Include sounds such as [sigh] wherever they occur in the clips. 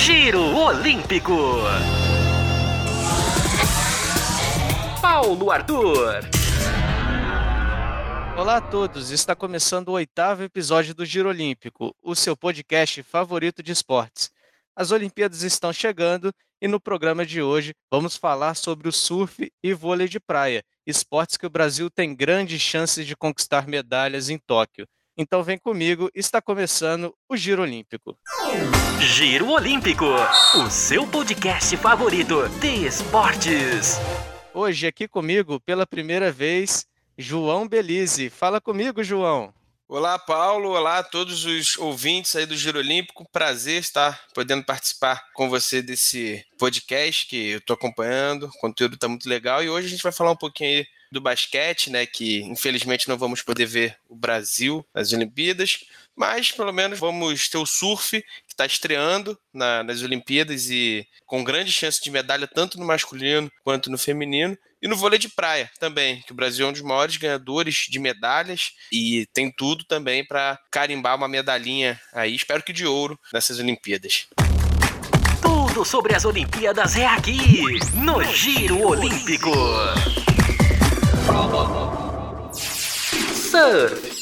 Giro Olímpico. Paulo Arthur. Olá a todos, está começando o oitavo episódio do Giro Olímpico, o seu podcast favorito de esportes. As Olimpíadas estão chegando e no programa de hoje vamos falar sobre o surf e vôlei de praia, esportes que o Brasil tem grandes chances de conquistar medalhas em Tóquio. Então vem comigo, está começando o Giro Olímpico. Giro Olímpico, o seu podcast favorito de esportes. Hoje aqui comigo, pela primeira vez, João Belize. Fala comigo, João. Olá, Paulo. Olá a todos os ouvintes aí do Giro Olímpico. Prazer estar podendo participar com você desse podcast que eu estou acompanhando. O conteúdo está muito legal. E hoje a gente vai falar um pouquinho aí do basquete, né? Que infelizmente não vamos poder ver o Brasil nas Olimpíadas, mas pelo menos vamos ter o surf que está estreando na, nas Olimpíadas e com grande chance de medalha tanto no masculino quanto no feminino. E no vôlei de praia também, que o Brasil é um dos maiores ganhadores de medalhas e tem tudo também para carimbar uma medalhinha aí, espero que de ouro, nessas Olimpíadas. Tudo sobre as Olimpíadas é aqui, no Giro Olímpico. Surf.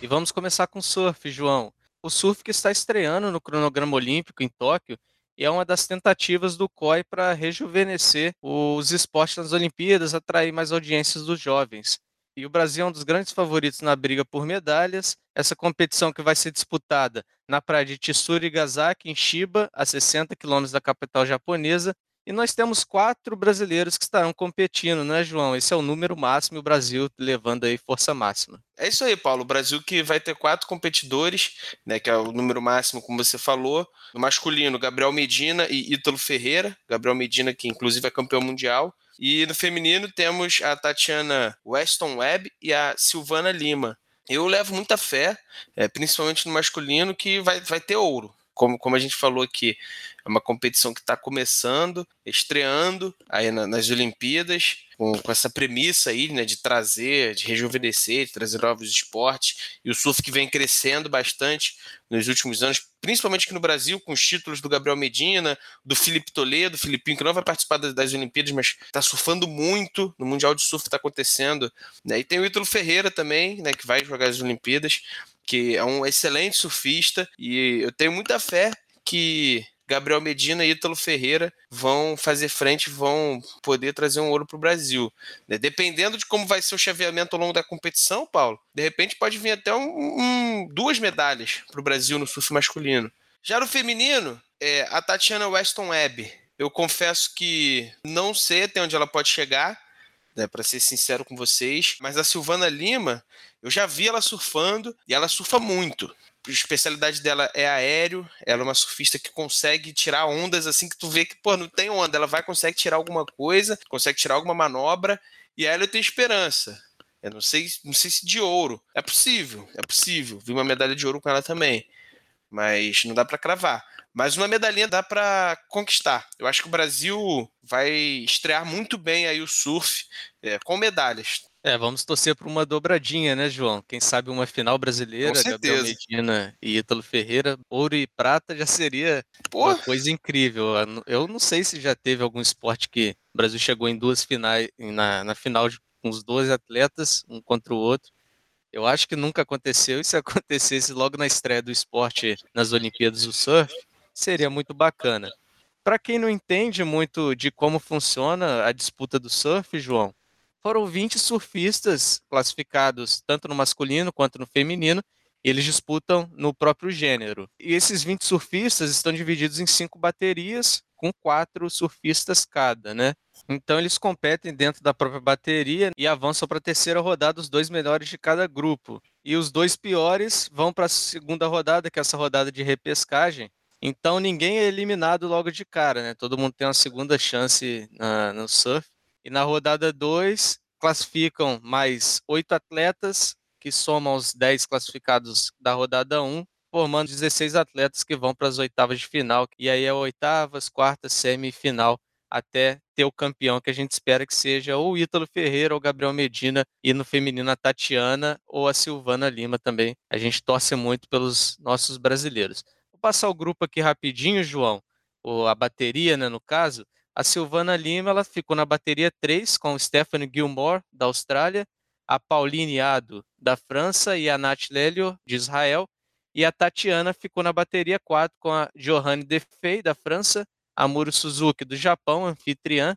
E vamos começar com surf, João. O surf que está estreando no cronograma olímpico em Tóquio e é uma das tentativas do COI para rejuvenescer os esportes nas Olimpíadas, atrair mais audiências dos jovens. E o Brasil é um dos grandes favoritos na briga por medalhas. Essa competição que vai ser disputada na praia de Tsurigasaki, em Chiba, a 60 quilômetros da capital japonesa, e nós temos quatro brasileiros que estarão competindo, né, João? Esse é o número máximo e o Brasil levando aí força máxima. É isso aí, Paulo. O Brasil que vai ter quatro competidores, né, que é o número máximo, como você falou. No masculino, Gabriel Medina e Ítalo Ferreira. Gabriel Medina, que inclusive é campeão mundial. E no feminino temos a Tatiana Weston Webb e a Silvana Lima. Eu levo muita fé, é, principalmente no masculino, que vai, vai ter ouro como, como a gente falou aqui, é uma competição que está começando, estreando aí na, nas Olimpíadas, com, com, essa premissa aí, né, de trazer, de rejuvenescer, de trazer novos esportes, e o surf que vem crescendo bastante nos últimos anos, principalmente aqui no Brasil, com os títulos do Gabriel Medina, do Felipe Toledo, Filipinho, que não vai participar das, das Olimpíadas, mas está surfando muito. No Mundial de Surf que está acontecendo, né, e tem o Ítalo Ferreira também, né, que vai jogar as Olimpíadas, que é um excelente surfista e eu tenho muita fé que Gabriel Medina e Ítalo Ferreira vão fazer frente, vão poder trazer um ouro para o Brasil. Né? Dependendo de como vai ser o chaveamento ao longo da competição, Paulo, de repente pode vir até um, um, duas medalhas para o Brasil no surf masculino. Já no feminino, é, a Tatiana Weston Webb. Eu confesso que não sei até onde ela pode chegar, né, para ser sincero com vocês. Mas a Silvana Lima, eu já vi ela surfando e ela surfa muito. A especialidade dela é aéreo, ela é uma surfista que consegue tirar ondas assim que tu vê que, pô, não tem onda, ela vai consegue tirar alguma coisa, consegue tirar alguma manobra, e aí eu tenho esperança. Eu não sei, não sei se de ouro. É possível, é possível. Vi uma medalha de ouro com ela também. Mas não dá para cravar. Mas uma medalhinha dá para conquistar. Eu acho que o Brasil vai estrear muito bem aí o surf é, com medalhas. É, vamos torcer por uma dobradinha, né, João? Quem sabe uma final brasileira, Gabriel Medina e Ítalo Ferreira, ouro e prata já seria uma coisa incrível. Eu não sei se já teve algum esporte que o Brasil chegou em duas finais, na, na final de, com os dois atletas, um contra o outro. Eu acho que nunca aconteceu, e se [laughs] acontecesse logo na estreia do esporte nas Olimpíadas do Surf, seria muito bacana. Para quem não entende muito de como funciona a disputa do surf, João, foram 20 surfistas classificados tanto no masculino quanto no feminino, e eles disputam no próprio gênero. E esses 20 surfistas estão divididos em cinco baterias, com quatro surfistas cada, né? Então eles competem dentro da própria bateria e avançam para a terceira rodada os dois melhores de cada grupo. E os dois piores vão para a segunda rodada, que é essa rodada de repescagem, então ninguém é eliminado logo de cara, né? Todo mundo tem uma segunda chance na, no surf. E na rodada 2, classificam mais oito atletas, que somam os 10 classificados da rodada 1, um, formando 16 atletas que vão para as oitavas de final. E aí é oitavas, quartas, semifinal, até ter o campeão que a gente espera que seja ou o Ítalo Ferreira ou o Gabriel Medina e no feminino a Tatiana ou a Silvana Lima também. A gente torce muito pelos nossos brasileiros passar o grupo aqui rapidinho, João. ou a bateria, né, no caso, a Silvana Lima ela ficou na bateria 3 com Stephanie Gilmore, da Austrália, a Pauline Ado, da França, e a Nath Lelio, de Israel. E a Tatiana ficou na bateria 4 com a Johanne Defey, da França, a Muro Suzuki, do Japão, anfitriã,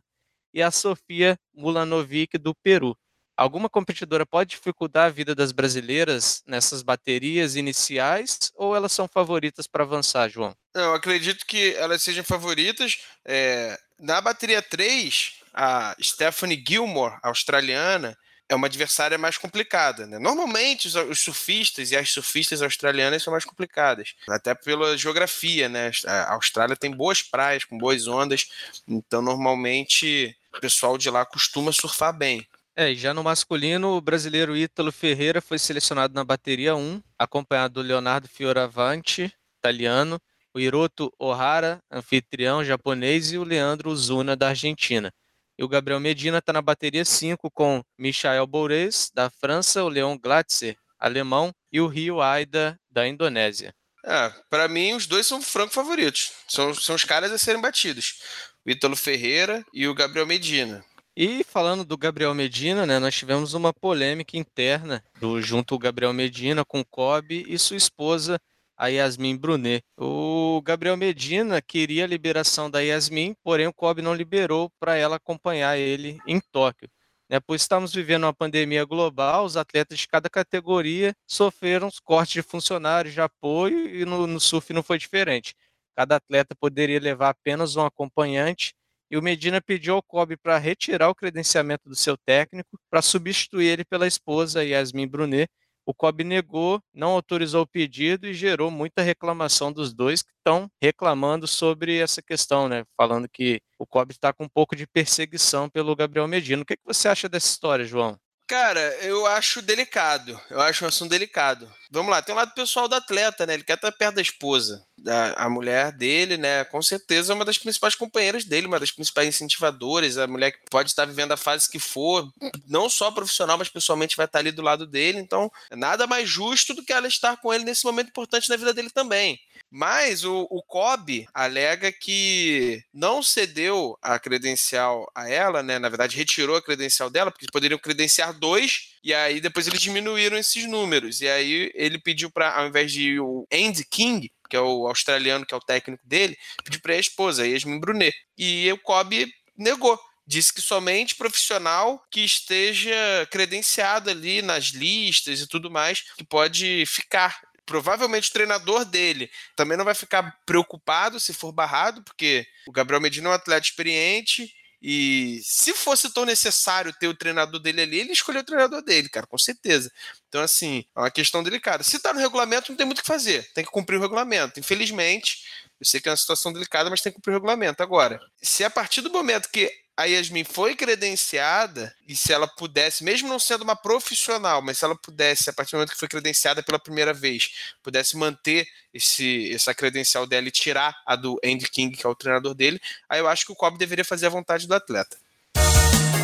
e a Sofia Mulanovic, do Peru. Alguma competidora pode dificultar a vida das brasileiras nessas baterias iniciais ou elas são favoritas para avançar, João? Eu acredito que elas sejam favoritas. É, na bateria 3, a Stephanie Gilmore, australiana, é uma adversária mais complicada. Né? Normalmente, os, surfistas e as surfistas australianas são mais complicadas, até pela geografia. Né? A Austrália tem boas praias, com boas ondas, então normalmente o pessoal de lá costuma surfar bem. É, já no masculino, o brasileiro Ítalo Ferreira foi selecionado na bateria 1, acompanhado do Leonardo Fioravanti, italiano, o Hiroto Ohara, anfitrião japonês, e o Leandro Zuna, da Argentina. E o Gabriel Medina está na bateria 5 com Michael Boures, da França, o Leon Glatzer, alemão, e o Rio Aida, da Indonésia. É, para mim, os dois são franco favoritos. São, são os caras a serem batidos. O Ítalo Ferreira e o Gabriel Medina. E falando do Gabriel Medina, né, nós tivemos uma polêmica interna do junto o Gabriel Medina com o Kobe e sua esposa a Yasmin Brunet. O Gabriel Medina queria a liberação da Yasmin, porém o COB não liberou para ela acompanhar ele em Tóquio. Né, pois estamos vivendo uma pandemia global, os atletas de cada categoria sofreram cortes de funcionários de apoio e no, no surf não foi diferente. Cada atleta poderia levar apenas um acompanhante e o Medina pediu ao Kobe para retirar o credenciamento do seu técnico para substituir ele pela esposa Yasmin Brunet, o COB negou, não autorizou o pedido e gerou muita reclamação dos dois que estão reclamando sobre essa questão, né? Falando que o COB está com um pouco de perseguição pelo Gabriel Medina. O que, que você acha dessa história, João? Cara, eu acho delicado. Eu acho um assunto delicado. Vamos lá, tem um lado pessoal do atleta, né? Ele quer estar perto da esposa, da a mulher dele, né? Com certeza é uma das principais companheiras dele, uma das principais incentivadoras, a mulher que pode estar vivendo a fase que for, não só profissional, mas pessoalmente vai estar ali do lado dele. Então, nada mais justo do que ela estar com ele nesse momento importante na vida dele também. Mas o, o COB alega que não cedeu a credencial a ela, né? Na verdade, retirou a credencial dela, porque poderiam credenciar dois, e aí depois eles diminuíram esses números. E aí ele pediu para, ao invés de o Andy King, que é o australiano, que é o técnico dele, pediu para a esposa, Yasmin Brunet. E o COB negou disse que somente profissional que esteja credenciado ali nas listas e tudo mais que pode ficar provavelmente o treinador dele também não vai ficar preocupado se for barrado, porque o Gabriel Medina é um atleta experiente e se fosse tão necessário ter o treinador dele ali, ele escolheu o treinador dele, cara, com certeza. Então, assim, é uma questão delicada. Se tá no regulamento, não tem muito o que fazer. Tem que cumprir o regulamento. Infelizmente, eu sei que é uma situação delicada, mas tem que cumprir o regulamento. Agora, se a partir do momento que a Yasmin foi credenciada, e se ela pudesse, mesmo não sendo uma profissional, mas se ela pudesse, a partir do momento que foi credenciada pela primeira vez, pudesse manter esse, essa credencial dela e tirar a do Andy King, que é o treinador dele, aí eu acho que o Cobb deveria fazer a vontade do atleta.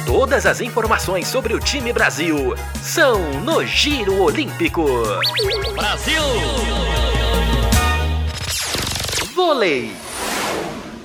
Todas as informações sobre o time Brasil são no Giro Olímpico. Brasil! Vôlei!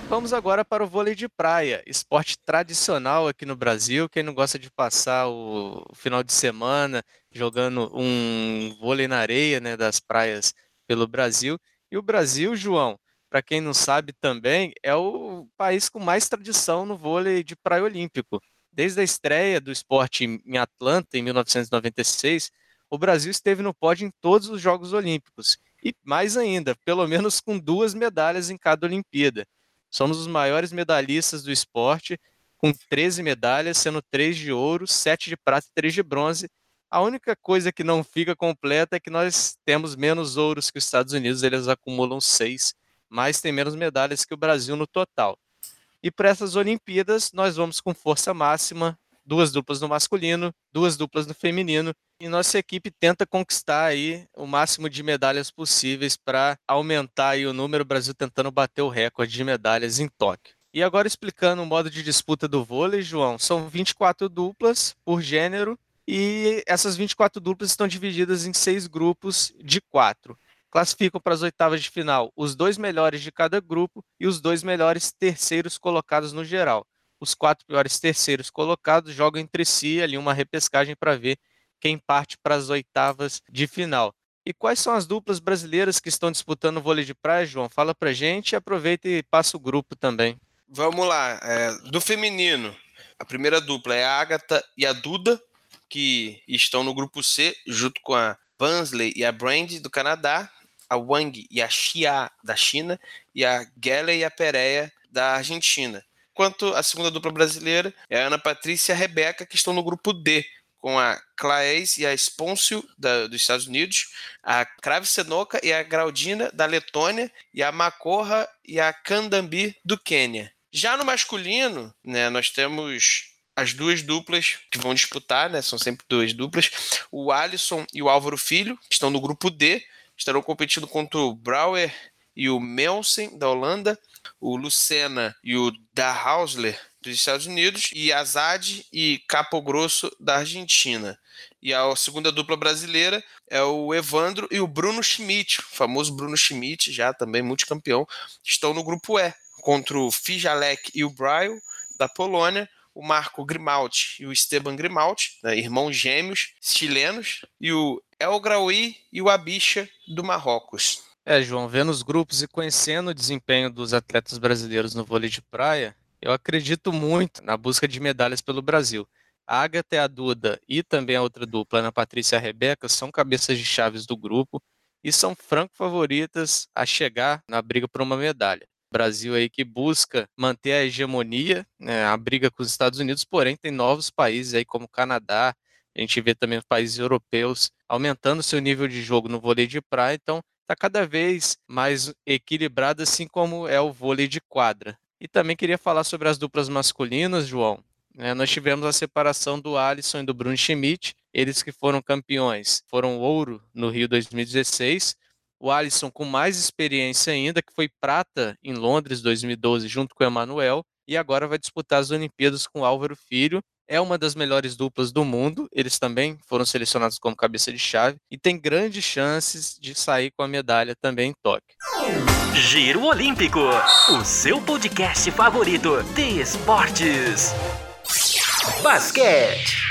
Vamos agora para o vôlei de praia, esporte tradicional aqui no Brasil. Quem não gosta de passar o final de semana jogando um vôlei na areia né, das praias pelo Brasil. E o Brasil, João, para quem não sabe também, é o país com mais tradição no vôlei de praia olímpico. Desde a estreia do esporte em Atlanta, em 1996, o Brasil esteve no pódio em todos os Jogos Olímpicos. E mais ainda, pelo menos com duas medalhas em cada Olimpíada. Somos os maiores medalhistas do esporte, com 13 medalhas, sendo 3 de ouro, 7 de prata e 3 de bronze. A única coisa que não fica completa é que nós temos menos ouros que os Estados Unidos, eles acumulam 6, mas tem menos medalhas que o Brasil no total. E para essas Olimpíadas, nós vamos com força máxima, duas duplas no masculino, duas duplas no feminino, e nossa equipe tenta conquistar aí o máximo de medalhas possíveis para aumentar aí o número, o Brasil tentando bater o recorde de medalhas em Tóquio. E agora explicando o modo de disputa do vôlei, João, são 24 duplas por gênero e essas 24 duplas estão divididas em seis grupos de quatro. classificam para as oitavas de final os dois melhores de cada grupo e os dois melhores terceiros colocados no geral. Os quatro piores terceiros colocados jogam entre si ali uma repescagem para ver quem parte para as oitavas de final. E quais são as duplas brasileiras que estão disputando o vôlei de praia, João? Fala pra gente aproveita e passa o grupo também. Vamos lá. É, do feminino, a primeira dupla é a Agatha e a Duda, que estão no grupo C, junto com a Bansley e a Brand do Canadá, a Wang e a Xia da China e a Gelle e a Pereia da Argentina. Quanto à segunda dupla brasileira, é a Ana Patrícia e a Rebeca, que estão no grupo D, com a Claes e a Sponsio da, dos Estados Unidos, a Crave Senoka e a Graudina da Letônia e a Macorra e a Kandambi do Quênia. Já no masculino, né, nós temos as duas duplas que vão disputar, né, são sempre duas duplas, o Alisson e o Álvaro Filho, que estão no grupo D, estarão competindo contra o Brouwer e o Melsen da Holanda, o Lucena e o Dahausler dos Estados Unidos e Azad e Capo Grosso da Argentina. E a segunda dupla brasileira é o Evandro e o Bruno Schmidt, o famoso Bruno Schmidt, já também multicampeão, estão no grupo E, contra o Fijalek e o Bryle da Polônia, o Marco Grimaldi e o Esteban Grimaldi, né, irmãos gêmeos chilenos, e o El Graoui e o Abicha do Marrocos. É, João, vendo os grupos e conhecendo o desempenho dos atletas brasileiros no vôlei de praia, eu acredito muito na busca de medalhas pelo Brasil. A Agatha e a Duda e também a outra dupla, Ana Patrícia e a Rebeca, são cabeças de chaves do grupo e são franco favoritas a chegar na briga por uma medalha. O Brasil aí que busca manter a hegemonia, né, a briga com os Estados Unidos, porém tem novos países aí como Canadá, a gente vê também os países europeus aumentando seu nível de jogo no vôlei de praia, então está cada vez mais equilibrado, assim como é o vôlei de quadra. E também queria falar sobre as duplas masculinas, João. É, nós tivemos a separação do Alisson e do Bruno Schmidt, eles que foram campeões, foram ouro no Rio 2016. O Alisson com mais experiência ainda, que foi prata em Londres 2012 junto com o Emanuel, e agora vai disputar as Olimpíadas com o Álvaro Filho. É uma das melhores duplas do mundo, eles também foram selecionados como cabeça de chave e tem grandes chances de sair com a medalha também em Tóquio. Giro Olímpico, o seu podcast favorito de esportes. Basquete.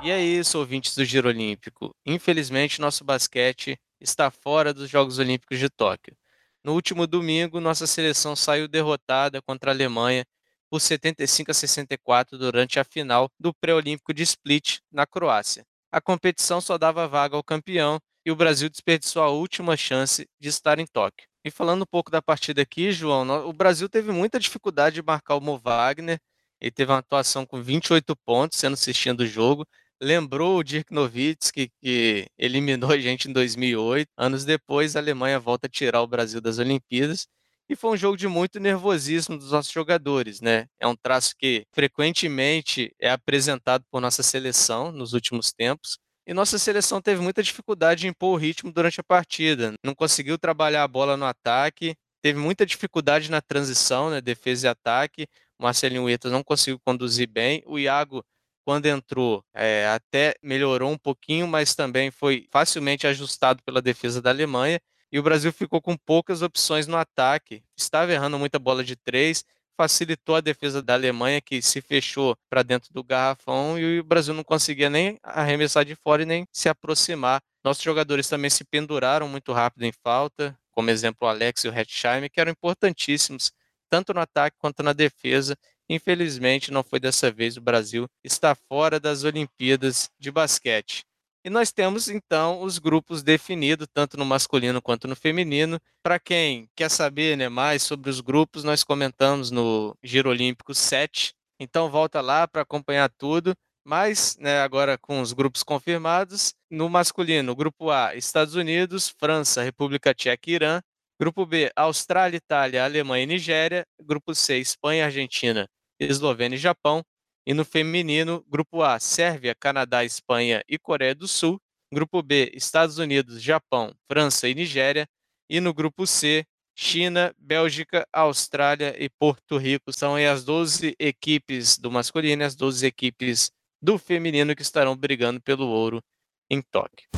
E é isso, ouvintes do Giro Olímpico. Infelizmente, nosso basquete está fora dos Jogos Olímpicos de Tóquio. No último domingo, nossa seleção saiu derrotada contra a Alemanha por 75 a 64 durante a final do pré-olímpico de Split, na Croácia. A competição só dava vaga ao campeão e o Brasil desperdiçou a última chance de estar em Tóquio. E falando um pouco da partida aqui, João, o Brasil teve muita dificuldade de marcar o Mo Wagner. Ele teve uma atuação com 28 pontos, sendo assistindo o jogo. Lembrou o Dirk Nowitzki, que eliminou a gente em 2008. Anos depois, a Alemanha volta a tirar o Brasil das Olimpíadas. E foi um jogo de muito nervosismo dos nossos jogadores, né? É um traço que frequentemente é apresentado por nossa seleção nos últimos tempos. E nossa seleção teve muita dificuldade em impor o ritmo durante a partida. Não conseguiu trabalhar a bola no ataque, teve muita dificuldade na transição, né, defesa e ataque. O Marcelinho Huertas não conseguiu conduzir bem. O Iago, quando entrou, é, até melhorou um pouquinho, mas também foi facilmente ajustado pela defesa da Alemanha. E o Brasil ficou com poucas opções no ataque. Estava errando muita bola de três facilitou a defesa da Alemanha, que se fechou para dentro do garrafão e o Brasil não conseguia nem arremessar de fora e nem se aproximar. Nossos jogadores também se penduraram muito rápido em falta, como exemplo o Alex e o Hetzheimer, que eram importantíssimos tanto no ataque quanto na defesa. Infelizmente, não foi dessa vez. O Brasil está fora das Olimpíadas de basquete. E nós temos então os grupos definidos, tanto no masculino quanto no feminino. Para quem quer saber né, mais sobre os grupos, nós comentamos no Giro Olímpico 7. Então volta lá para acompanhar tudo. Mas né, agora com os grupos confirmados, no masculino, grupo A, Estados Unidos, França, República Tcheca e Irã. Grupo B, Austrália, Itália, Alemanha e Nigéria. Grupo C, Espanha, Argentina, Eslovênia e Japão. E no feminino, grupo A, Sérvia, Canadá, Espanha e Coreia do Sul. Grupo B, Estados Unidos, Japão, França e Nigéria. E no grupo C, China, Bélgica, Austrália e Porto Rico. São as 12 equipes do masculino e as 12 equipes do feminino que estarão brigando pelo ouro em Tóquio.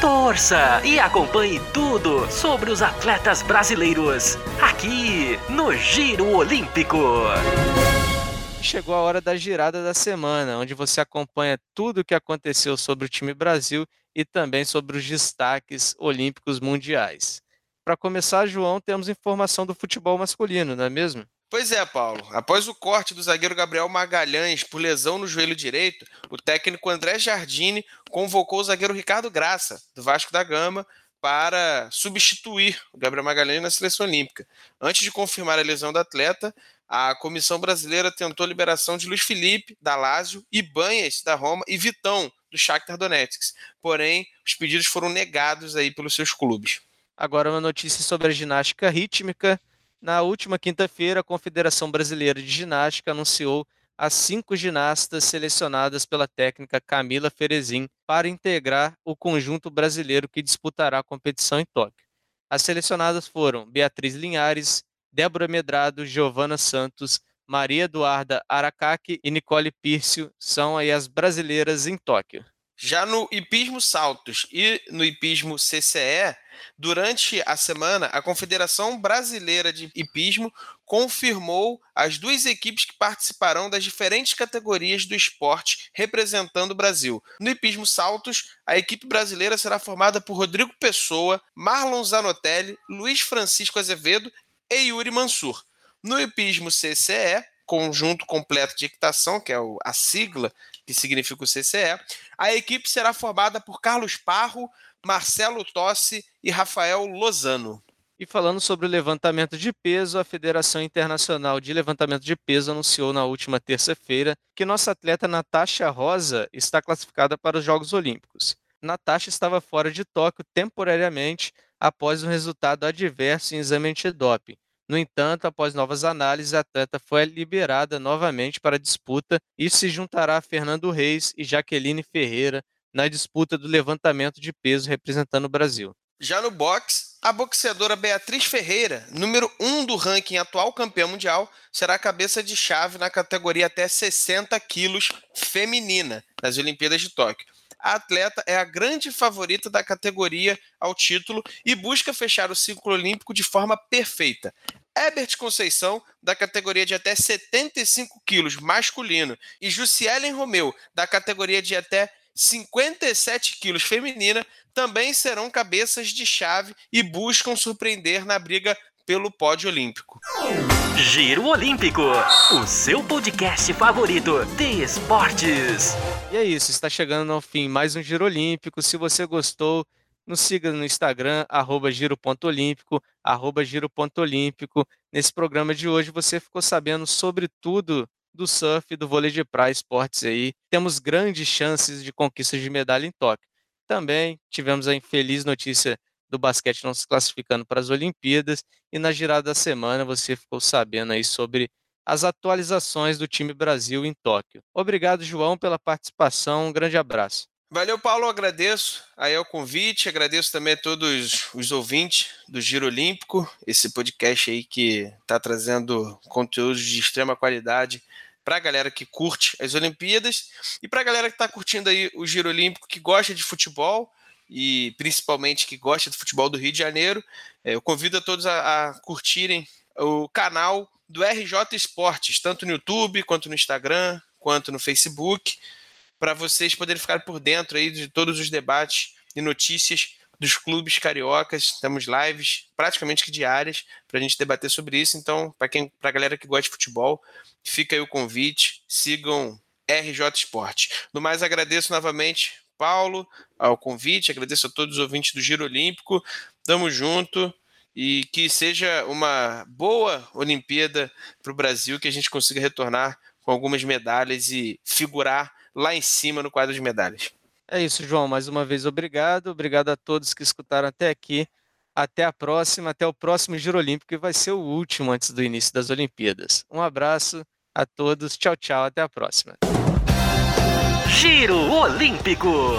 Torça e acompanhe tudo sobre os atletas brasileiros aqui no Giro Olímpico. Chegou a hora da girada da semana, onde você acompanha tudo o que aconteceu sobre o time Brasil e também sobre os destaques olímpicos mundiais. Para começar, João, temos informação do futebol masculino, não é mesmo? Pois é, Paulo. Após o corte do zagueiro Gabriel Magalhães por lesão no joelho direito, o técnico André Jardine convocou o zagueiro Ricardo Graça, do Vasco da Gama, para substituir o Gabriel Magalhães na seleção olímpica. Antes de confirmar a lesão do atleta, a comissão brasileira tentou a liberação de Luiz Felipe, da Lazio, Ibanhas, da Roma, e Vitão, do Shakhtar Donetsk. Porém, os pedidos foram negados aí pelos seus clubes. Agora uma notícia sobre a ginástica rítmica. Na última quinta-feira, a Confederação Brasileira de Ginástica anunciou as cinco ginastas selecionadas pela técnica Camila Ferezin para integrar o conjunto brasileiro que disputará a competição em Tóquio. As selecionadas foram Beatriz Linhares, Débora Medrado, Giovana Santos, Maria Eduarda Aracaki e Nicole Pírcio são aí as brasileiras em Tóquio. Já no hipismo saltos e no hipismo CCE, durante a semana, a Confederação Brasileira de Hipismo confirmou as duas equipes que participarão das diferentes categorias do esporte representando o Brasil. No hipismo saltos, a equipe brasileira será formada por Rodrigo Pessoa, Marlon Zanotelli, Luiz Francisco Azevedo e Yuri Mansur. No hipismo CCE, conjunto completo de equitação, que é a sigla que significa o CCE, a equipe será formada por Carlos Parro, Marcelo Tossi e Rafael Lozano. E falando sobre o levantamento de peso, a Federação Internacional de Levantamento de Peso anunciou na última terça-feira que nossa atleta Natasha Rosa está classificada para os Jogos Olímpicos. Natasha estava fora de Tóquio temporariamente após um resultado adverso em exame antidoping. No entanto, após novas análises, a atleta foi liberada novamente para a disputa e se juntará a Fernando Reis e Jaqueline Ferreira na disputa do levantamento de peso representando o Brasil. Já no boxe, a boxeadora Beatriz Ferreira, número 1 um do ranking atual campeã mundial, será cabeça de chave na categoria até 60 quilos feminina nas Olimpíadas de Tóquio. A atleta é a grande favorita da categoria ao título e busca fechar o ciclo olímpico de forma perfeita. Herbert Conceição, da categoria de até 75 quilos masculino, e Jussielen Romeu, da categoria de até 57 quilos feminina, também serão cabeças de chave e buscam surpreender na briga pelo pódio olímpico. Giro Olímpico, o seu podcast favorito de esportes. E é isso, está chegando ao fim mais um Giro Olímpico. Se você gostou, nos siga no Instagram, arroba giro.olímpico, arroba giro.olímpico. Nesse programa de hoje você ficou sabendo sobre tudo do surf e do vôlei de praia esportes aí. Temos grandes chances de conquista de medalha em Tóquio. Também tivemos a infeliz notícia do basquete não se classificando para as Olimpíadas e na girada da semana você ficou sabendo aí sobre as atualizações do time Brasil em Tóquio. Obrigado, João, pela participação. Um grande abraço. Valeu, Paulo. Agradeço aí o convite, agradeço também a todos os ouvintes do Giro Olímpico, esse podcast aí que está trazendo conteúdos de extrema qualidade para a galera que curte as Olimpíadas e para a galera que está curtindo aí o Giro Olímpico, que gosta de futebol e principalmente que gosta do futebol do Rio de Janeiro. É, eu convido a todos a, a curtirem o canal do RJ Esportes, tanto no YouTube quanto no Instagram, quanto no Facebook para vocês poderem ficar por dentro aí de todos os debates e notícias dos clubes cariocas. Temos lives praticamente que diárias para a gente debater sobre isso. Então, para quem, para a galera que gosta de futebol, fica aí o convite. Sigam RJ Esporte. No mais, agradeço novamente, Paulo, ao convite. Agradeço a todos os ouvintes do Giro Olímpico. Tamo junto e que seja uma boa Olimpíada para o Brasil, que a gente consiga retornar com algumas medalhas e figurar lá em cima no quadro de medalhas. É isso, João. Mais uma vez, obrigado. Obrigado a todos que escutaram até aqui. Até a próxima, até o próximo Giro Olímpico, que vai ser o último antes do início das Olimpíadas. Um abraço a todos. Tchau, tchau. Até a próxima. Giro Olímpico.